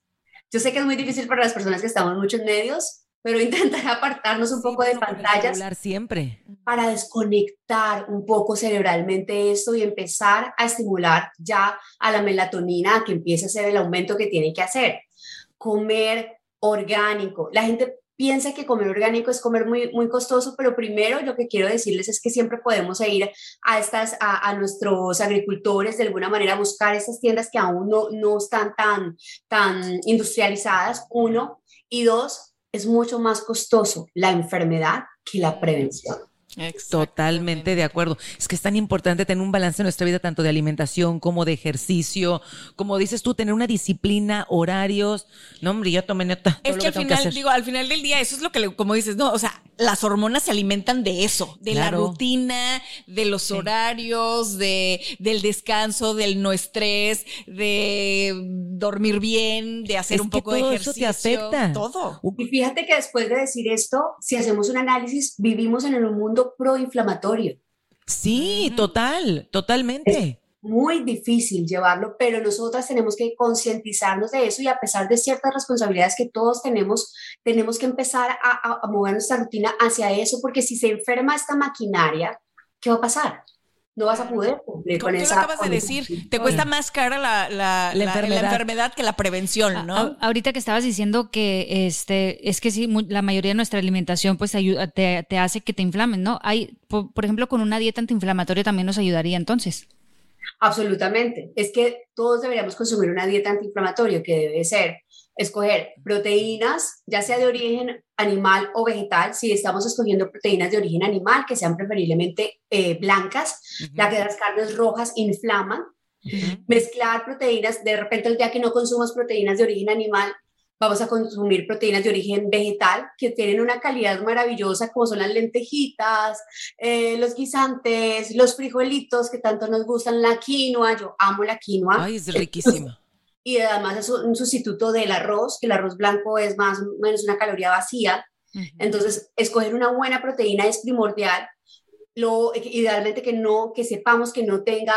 S5: Yo sé que es muy difícil para las personas que estamos en medios, pero intentar apartarnos un poco de pantallas
S2: siempre.
S5: para desconectar un poco cerebralmente esto y empezar a estimular ya a la melatonina que empiece a hacer el aumento que tiene que hacer. Comer orgánico. La gente piensa que comer orgánico es comer muy, muy costoso, pero primero lo que quiero decirles es que siempre podemos ir a, estas, a, nuestros agricultores de alguna manera a buscar estas tiendas que aún no, no están tan, tan industrializadas, uno, y dos, es mucho más costoso la enfermedad que la prevención.
S2: Totalmente de acuerdo. Es que es tan importante tener un balance en nuestra vida, tanto de alimentación como de ejercicio, como dices tú, tener una disciplina, horarios. No, hombre, yo tomé nota.
S4: Es que al final, digo, al final del día, eso es lo que, como dices, no, o sea, las hormonas se alimentan de eso, de la rutina, de los horarios, de, del descanso, del no estrés, de dormir bien, de hacer un poco de ejercicio. Eso te afecta. Todo.
S5: Y fíjate que después de decir esto, si hacemos un análisis, vivimos en un mundo proinflamatorio.
S2: Sí, total, totalmente.
S5: muy difícil llevarlo, pero nosotras tenemos que concientizarnos de eso y a pesar de ciertas responsabilidades que todos tenemos, tenemos que empezar a, a mover nuestra rutina hacia eso, porque si se enferma esta maquinaria, ¿qué va a pasar? No vas a poder cumplir con esa.
S4: Acabas de decir, te cuesta más cara la, la, enfermedad. que la prevención, ¿no?
S3: ahorita que estabas diciendo que este es que sí, la mayoría de nuestra alimentación pues ayuda, te, te hace que te inflamen, ¿no? Hay, por, por ejemplo, con una dieta antiinflamatoria también nos ayudaría entonces.
S5: Absolutamente. Es que todos deberíamos consumir una dieta antiinflamatoria que debe ser escoger proteínas, ya sea de origen animal o vegetal, si estamos escogiendo proteínas de origen animal, que sean preferiblemente eh, blancas, ya que las carnes rojas inflaman. Mezclar proteínas, de repente el día que no consumamos proteínas de origen animal, vamos a consumir proteínas de origen vegetal que tienen una calidad maravillosa, como son las lentejitas, eh, los guisantes, los frijolitos que tanto nos gustan, la quinoa, yo amo la quinoa.
S2: Ay, es riquísima
S5: y además es un sustituto del arroz, que el arroz blanco es más o menos una caloría vacía. Entonces, escoger una buena proteína es primordial. Lo, idealmente que no, que sepamos que no tenga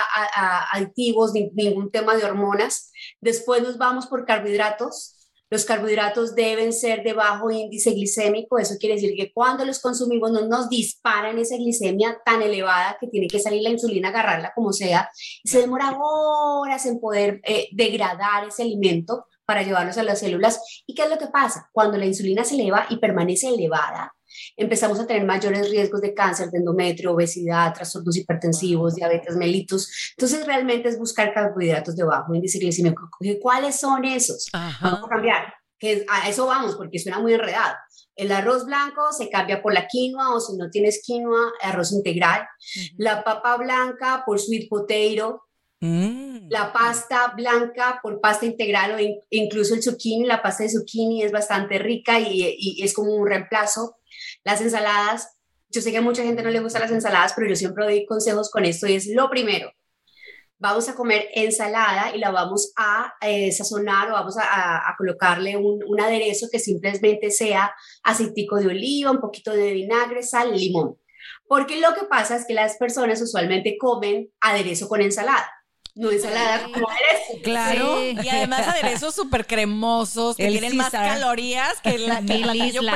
S5: aditivos ni ningún tema de hormonas. Después nos vamos por carbohidratos los carbohidratos deben ser de bajo índice glicémico, eso quiere decir que cuando los consumimos no nos disparan esa glicemia tan elevada que tiene que salir la insulina, agarrarla como sea, se demora horas en poder eh, degradar ese alimento para llevarlos a las células. ¿Y qué es lo que pasa? Cuando la insulina se eleva y permanece elevada, empezamos a tener mayores riesgos de cáncer de endometrio, obesidad, trastornos hipertensivos, diabetes mellitus. Entonces, realmente es buscar carbohidratos de bajo índice glicémico. ¿Cuáles son esos? Vamos a cambiar. Que a eso vamos, porque suena muy enredado. El arroz blanco se cambia por la quinoa o si no tienes quinoa, arroz integral. La papa blanca por sweet potato. Mm. La pasta blanca por pasta integral o incluso el zucchini, la pasta de zucchini es bastante rica y, y es como un reemplazo. Las ensaladas, yo sé que a mucha gente no le gustan las ensaladas, pero yo siempre doy consejos con esto y es lo primero. Vamos a comer ensalada y la vamos a eh, sazonar o vamos a, colocarle un, un, aderezo que simplemente sea aceitico de oliva, un poquito de vinagre, sal, limón. Porque lo que pasa es que las personas usualmente comen aderezo con ensalada no ensalada como aderezo.
S4: Claro. Y además aderezos súper cremosos que tienen más calorías que la, que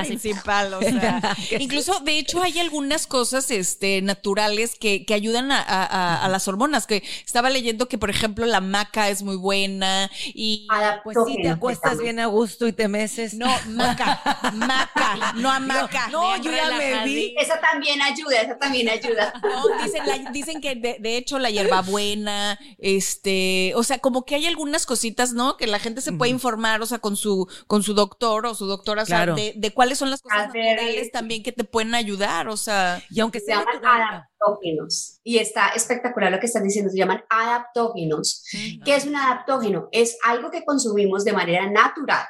S4: principal. O sea, incluso, de hecho, hay algunas cosas este, naturales que, que ayudan a, a, a, las hormonas. Que estaba leyendo que, por ejemplo, la maca es muy buena y
S2: pues sí te acuestas bien a gusto y te meces.
S4: No, maca, maca, no a maca.
S5: No, yo ya me vi. Esa también ayuda, esa también ayuda.
S4: No, dicen, dicen que de, de hecho la hierbabuena este, o sea, como que hay algunas cositas, ¿no? Que la gente se puede informar, o sea, con su, con su doctor o su doctora, de, de, cuáles son las cosas naturales también que te pueden ayudar, o sea.
S5: Y aunque se llaman adaptógenos. Y está espectacular lo que están diciendo, se llaman adaptógenos. ¿Qué es un adaptógeno? Es algo que consumimos de manera natural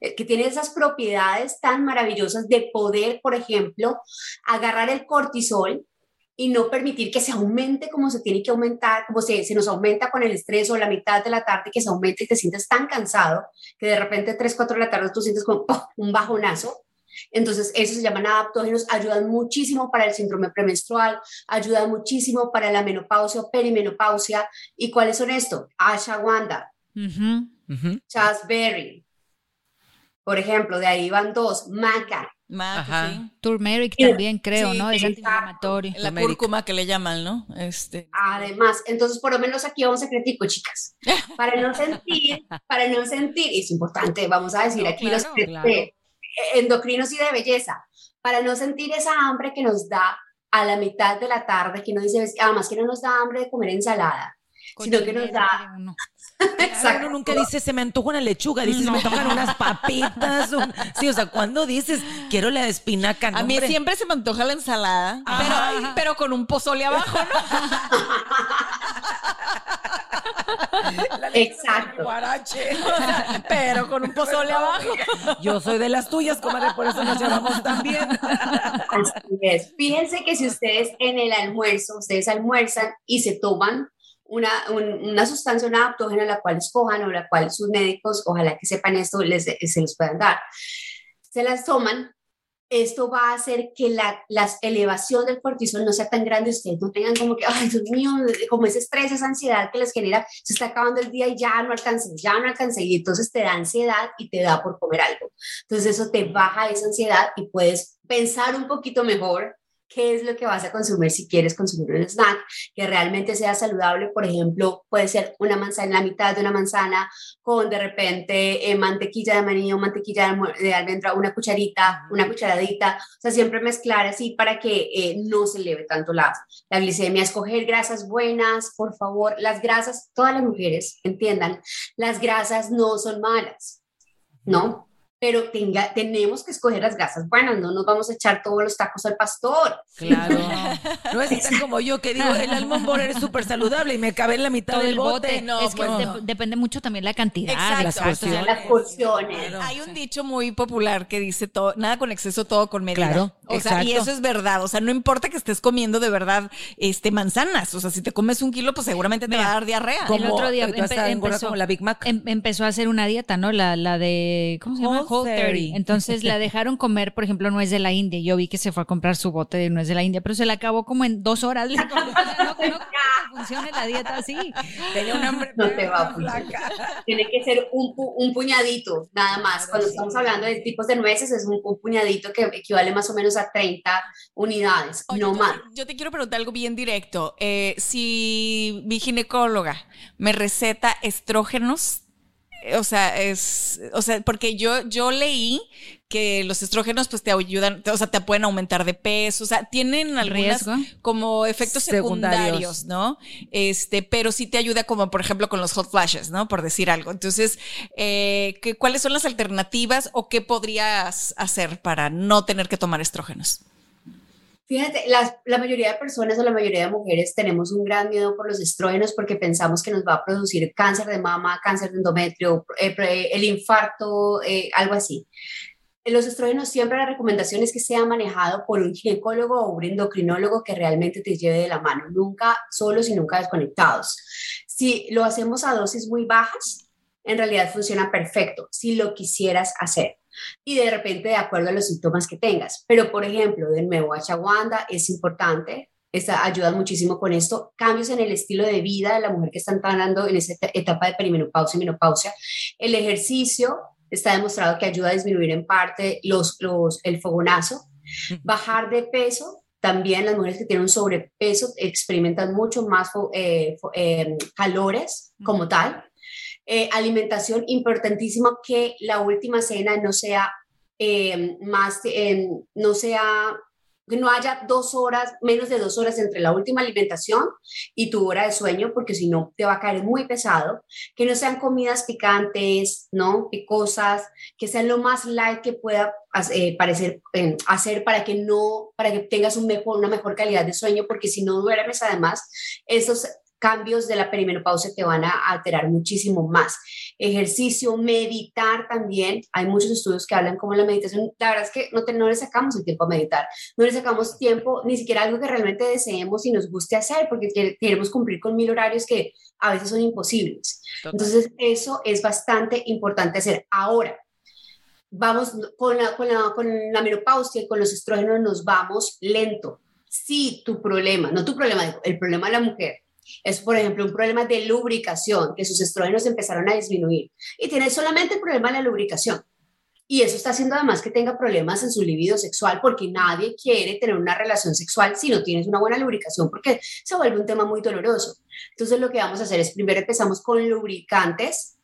S5: eh, que tiene esas propiedades tan maravillosas de poder, por ejemplo, agarrar el cortisol, y no permitir que se aumente como se tiene que aumentar, como se, se nos aumenta con el estrés o la mitad de la tarde que se aumente y te sientes tan cansado que de repente 3, 4 de la tarde tú sientes como un bajonazo. Entonces, eso se llaman adaptógenos, ayudan muchísimo para el síndrome premenstrual, ayudan muchísimo para la menopausia o perimenopausia. ¿Y cuáles son estos? Ashwagandha, Charles Berry. Por ejemplo, de ahí van dos, maca.
S4: Maca, sí.
S3: Turmeric también creo, ¿no? Es antiinflamatorio.
S4: La cúrcuma que le llaman, ¿no? Este.
S5: Además, entonces por lo menos aquí vamos a secretico, chicas. Para no sentir, para no sentir, y es importante, vamos a decir aquí los endocrinos y de belleza, para no sentir esa hambre que nos da a la mitad de la tarde, que no dice, además que no nos da hambre de comer ensalada, sino que nos da...
S2: Exacto. Uno nunca dice, se me antoja una lechuga, dices, se me antojan unas papitas. Sí, o sea, cuando dices, quiero la de espinaca?
S4: a mí siempre se me antoja la ensalada, pero, pero, con un pozole abajo, ¿no?
S5: Exacto.
S4: pero con un pozole abajo.
S2: Yo soy de las tuyas, comadre, por eso nos llevamos tan bien.
S5: Así es. Fíjense que si ustedes en el almuerzo, ustedes almuerzan y se toman una, una sustancia, una adaptógena, la cual escojan o la cual sus médicos, ojalá que sepan esto, les, se les puedan dar, se las toman. Esto va a hacer que la, elevación del cortisol no sea tan grande, ustedes no tengan como que, ay, Dios mío, como ese estrés, esa ansiedad que les genera, se está acabando el día y ya no alcancé, ya no alcancé, y entonces te da ansiedad y te da por comer algo. Entonces eso te baja esa ansiedad y puedes pensar un poquito mejor qué es lo que vas a consumir si quieres consumir un snack que realmente sea saludable. Por ejemplo, puede ser una manzana, la mitad de una manzana con de repente eh, mantequilla de maní o mantequilla de almendra, una cucharita, una cucharadita. O sea, siempre mezclar así para que eh, no se eleve tanto la, la glicemia. Escoger grasas buenas, por favor. Las grasas, todas las mujeres entiendan, las grasas no son malas, ¿no? Pero tenga, tenemos que escoger las grasas buenas, no nos vamos a echar todos los tacos al pastor.
S2: Claro. No es tan como yo que digo, el almond butter es súper saludable y me cabe en la mitad del bote.
S3: No, es que depende mucho también la cantidad,
S5: las porciones. Las porciones.
S4: Hay un dicho muy popular que dice todo, nada con exceso, todo con medida. Claro, o sea, y eso es verdad. O sea, no importa que estés comiendo de verdad este manzanas. O sea, si te comes un kilo, pues seguramente te va a dar diarrea.
S3: el otro día empezó, la Big Mac. Em, empezó a hacer una dieta, ¿no? La, la de, ¿cómo se llama? Entonces la dejaron comer, por ejemplo, nuez de la India. Yo vi que se fue a comprar su bote de nuez de la India, pero se la acabó como en dos horas. no, no, funcione la dieta así.
S5: Tenía un hambre no te va a funcionar. Tiene que ser un, un, puñadito, nada más. Cuando estamos hablando de tipos de nueces, es un, puñadito que equivale más o menos a 30 unidades, no más.
S4: Yo te quiero preguntar algo bien directo. Eh, si mi ginecóloga me receta estrógenos, o sea, es, o sea, porque yo, yo leí que los estrógenos pues te ayudan, o sea, te pueden aumentar de peso, o sea, tienen algunas como efectos secundarios, ¿no? Este, pero sí te ayuda como por ejemplo con los hot flashes, ¿no? Por decir algo. Entonces, eh, ¿cuáles son las alternativas o qué podrías hacer para no tener que tomar estrógenos?
S5: Fíjate, la, mayoría de personas o la mayoría de mujeres tenemos un gran miedo por los estrógenos porque pensamos que nos va a producir cáncer de mama, cáncer de endometrio, eh, el infarto, eh, algo así. Los estrógenos siempre la recomendación es que sea manejado por un ginecólogo o un endocrinólogo que realmente te lleve de la mano, nunca solos y nunca desconectados. Si lo hacemos a dosis muy bajas, en realidad funciona perfecto, si lo quisieras hacer y de repente de acuerdo a los síntomas que tengas. Pero, por ejemplo, de nuevo, ashwagandha es importante, esta, ayuda muchísimo con esto. Cambios en el estilo de vida de la mujer que está entrando en esa etapa de perimenopausia y menopausia. El ejercicio está demostrado que ayuda a disminuir en parte los, los, el fogonazo. Bajar de peso, también las mujeres que tienen un sobrepeso experimentan mucho más eh, eh, calores como tal. Eh, alimentación importantísima que la última cena no sea eh, más, eh, no sea, no haya dos horas, menos de dos horas entre la última alimentación y tu hora de sueño, porque si no te va a caer muy pesado, que no sean comidas picantes, ¿no? Picosas, que sean lo más light que pueda parecer, hacer para que no, para que tengas una mejor calidad de sueño, porque si no duermes además, esos cambios de la perimenopausia te van a alterar muchísimo más. Ejercicio, meditar también. Hay muchos estudios que hablan como la meditación. La verdad es que no, te, no le sacamos el tiempo a meditar. No le sacamos tiempo, ni siquiera algo que realmente deseemos y nos guste hacer, porque queremos cumplir con mil horarios que a veces son imposibles. Entonces, eso es bastante importante hacer. Ahora, vamos con la, con la, con la menopausia y con los estrógenos, nos vamos lento. Si tu problema, no tu problema, el problema de la mujer, es, por ejemplo, un problema de lubricación, que sus estrógenos empezaron a disminuir y tiene solamente el problema de la lubricación. Y eso está haciendo además que tenga problemas en su libido sexual porque nadie quiere tener una relación sexual si no tienes una buena lubricación porque se vuelve un tema muy doloroso. Entonces lo que vamos a hacer es primero empezamos con lubricantes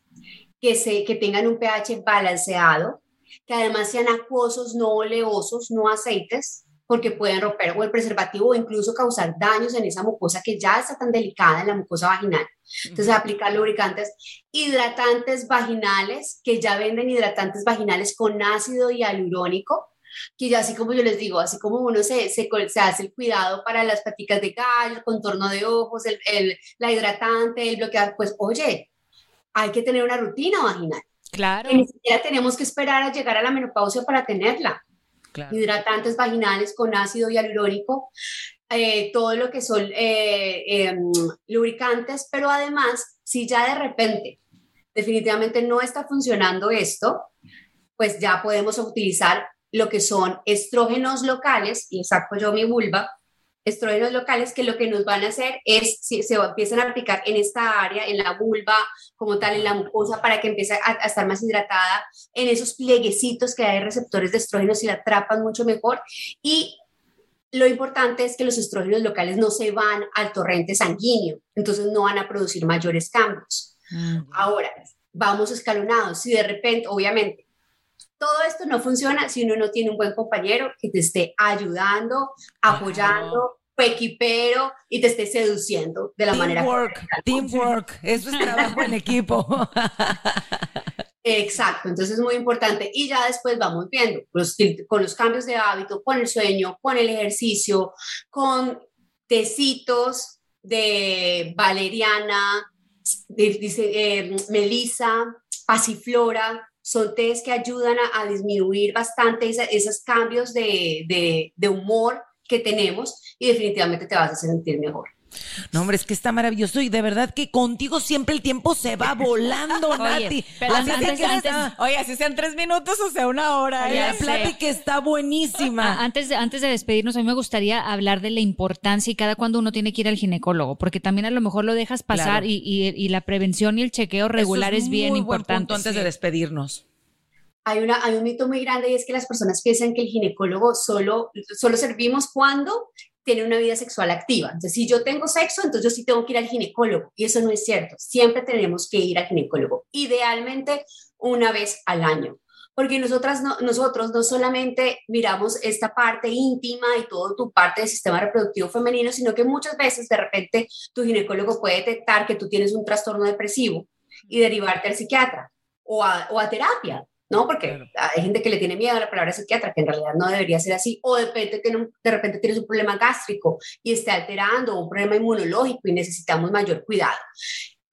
S5: que, se, que tengan un pH balanceado, que además sean acuosos, no oleosos, no aceites, porque pueden romper o el preservativo o incluso causar daños en esa mucosa que ya está tan delicada en la mucosa vaginal. Entonces, aplicar lubricantes, hidratantes vaginales, que ya venden hidratantes vaginales con ácido hialurónico, que ya así como yo les digo, así como uno se, se, se hace el cuidado para las paticas de gallo, el contorno de ojos, el, el, la hidratante, el bloqueador, pues oye, hay que tener una rutina vaginal.
S3: Claro.
S5: Que ni siquiera tenemos que esperar a llegar a la menopausia para tenerla hidratantes vaginales con ácido hialurónico, eh, todo lo que son eh, em, lubricantes, pero además, si ya de repente definitivamente no está funcionando esto, pues ya podemos utilizar lo que son estrógenos locales, y saco yo mi vulva, estrógenos locales que lo que nos van a hacer es, si se empiezan a aplicar en esta área, en la vulva, como tal, en la mucosa, para que empiece a, estar más hidratada, en esos plieguecitos que hay receptores de estrógenos y la atrapan mucho mejor. Y lo importante es que los estrógenos locales no se van al torrente sanguíneo, entonces no van a producir mayores cambios. Mm. Ahora, vamos escalonados. Si de repente, obviamente, todo esto no funciona si uno no tiene un buen compañero que te esté ayudando, apoyando, equipero y te esté seduciendo de la manera
S2: correcta. Teamwork, eso es trabajo en equipo.
S5: Exacto, entonces es muy importante. Y ya después vamos viendo con los cambios de hábito, con el sueño, con el ejercicio, con tecitos de valeriana, dice eh, melisa, pasiflora, son test que ayudan a, disminuir bastante esos cambios de, de, humor que tenemos y definitivamente te vas a sentir mejor.
S2: No, hombre, es que está maravilloso y de verdad que contigo siempre el tiempo se va volando, Nati.
S4: Pero oye, así sean tres minutos o sea una hora.
S2: ¿eh? La plática está buenísima.
S3: Antes de, antes de despedirnos, a mí me gustaría hablar de la importancia y cada cuando uno tiene que ir al ginecólogo, porque también a lo mejor lo dejas pasar y, la prevención y el chequeo regular es, bien importante.
S2: antes de despedirnos.
S5: Hay, una, hay un mito muy grande y es que las personas piensan que el ginecólogo solo, solo servimos cuando tiene una vida sexual activa. Entonces, si yo tengo sexo, entonces yo sí tengo que ir al ginecólogo. Y eso no es cierto. Siempre tenemos que ir al ginecólogo. Idealmente una vez al año. Porque nosotras no, nosotros no solamente miramos esta parte íntima y todo tu parte del sistema reproductivo femenino, sino que muchas veces de repente tu ginecólogo puede detectar que tú tienes un trastorno depresivo y derivarte al psiquiatra o a, o a terapia. ¿No? Porque hay gente que le tiene miedo a la palabra psiquiatra, que en realidad no debería ser así, o de repente, tiene, de repente tienes un problema gástrico y está alterando, un problema inmunológico y necesitamos mayor cuidado.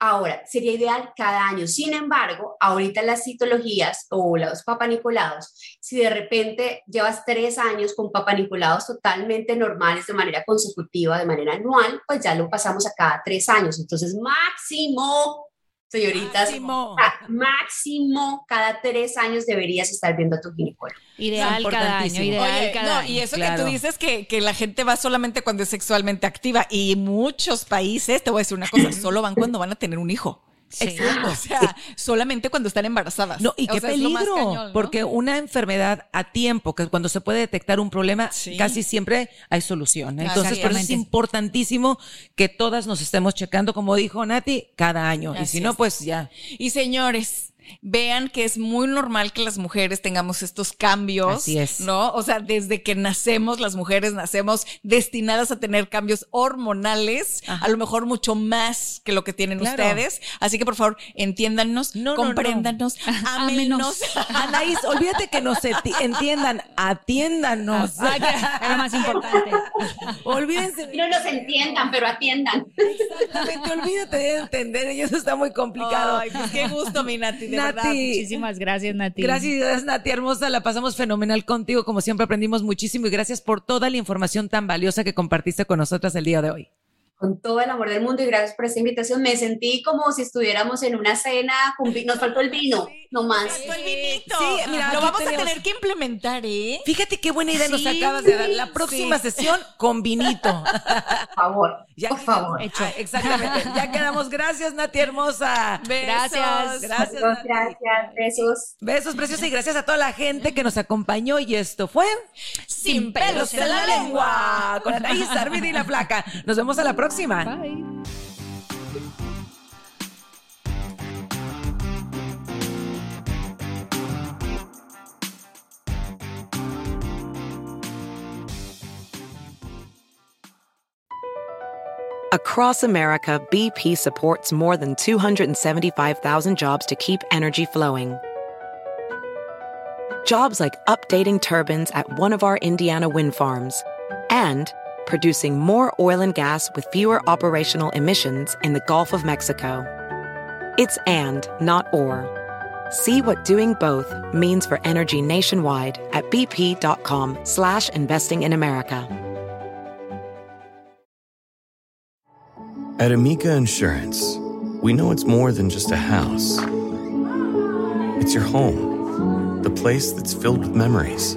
S5: Ahora, sería ideal cada año. Sin embargo, ahorita las citologías o los papanicolados, si de repente llevas tres años con papanicolados totalmente normales de manera consecutiva, de manera anual, pues ya lo pasamos a cada tres años. Entonces, máximo señoritas, máximo. máximo cada tres años deberías estar viendo a tu ginecólogo.
S3: Ideal cada año, ideal cada año.
S4: Y eso que tú dices que, que, la gente va solamente cuando es sexualmente activa y muchos países, te voy a decir una cosa, solo van cuando van a tener un hijo. Exacto. O sea, solamente cuando están embarazadas.
S2: No, y qué peligro, porque una enfermedad a tiempo, que cuando se puede detectar un problema, casi siempre hay solución. Entonces, por eso es importantísimo que todas nos estemos checando, como dijo Nati, cada año. y si no, pues ya.
S4: Y señores, vean que es muy normal que las mujeres tengamos estos cambios.
S2: Así es.
S4: ¿No? O sea, desde que nacemos, las mujeres nacemos destinadas a tener cambios hormonales, a lo mejor mucho más que lo que tienen ustedes. Así que por favor, entiéndanos, no, compréndanos, no,
S2: Anaís, olvídate que nos entiendan, atiéndanos.
S3: Ah, es lo más importante.
S5: Olvídense. No nos entiendan, pero atiendan.
S2: Exactamente, olvídate de entender, y eso está muy complicado.
S4: Ay, pues qué gusto, mi Nati
S3: muchísimas gracias, Nati.
S2: Gracias, Nati, hermosa. La pasamos fenomenal contigo. Como siempre, aprendimos muchísimo y gracias por toda la información tan valiosa que compartiste con nosotras el día de hoy.
S5: Con todo el amor del mundo y gracias por esta invitación. Me sentí como si estuviéramos en una cena, con nos faltó el vino, no más.
S4: el vinito.
S2: Sí, mira,
S4: lo vamos
S2: tenemos-
S4: a tener que implementar, ¿eh?
S2: Fíjate qué buena idea nos
S4: Sí,
S2: acabas de dar. La
S4: sí.
S2: próxima sesión con vinito.
S5: Por favor,
S2: Ya
S5: por
S2: quedamos.
S5: favor.
S2: Ah, exactamente. Ya quedamos. Gracias, Nati hermosa.
S3: Gracias.
S2: Gracias,
S5: Muchas
S2: Nati.
S5: gracias, besos.
S2: Besos preciosos y gracias a toda la gente que nos acompañó. Y esto fue
S4: Sin pelos en la lengua.
S2: con Anaís, y la Flaca. Nos vemos a la próxima.
S3: Bye.
S6: Across America, BP supports more than 275,000 jobs to keep energy flowing. Jobs like updating turbines at one of our Indiana wind farms and producing more oil and gas with fewer operational emissions in the Gulf of Mexico. It's and, not or. See what doing both means for energy nationwide at bp.com slash investing in America.
S7: At Amica Insurance, we know it's more than just a house. It's your home, the place that's filled with memories.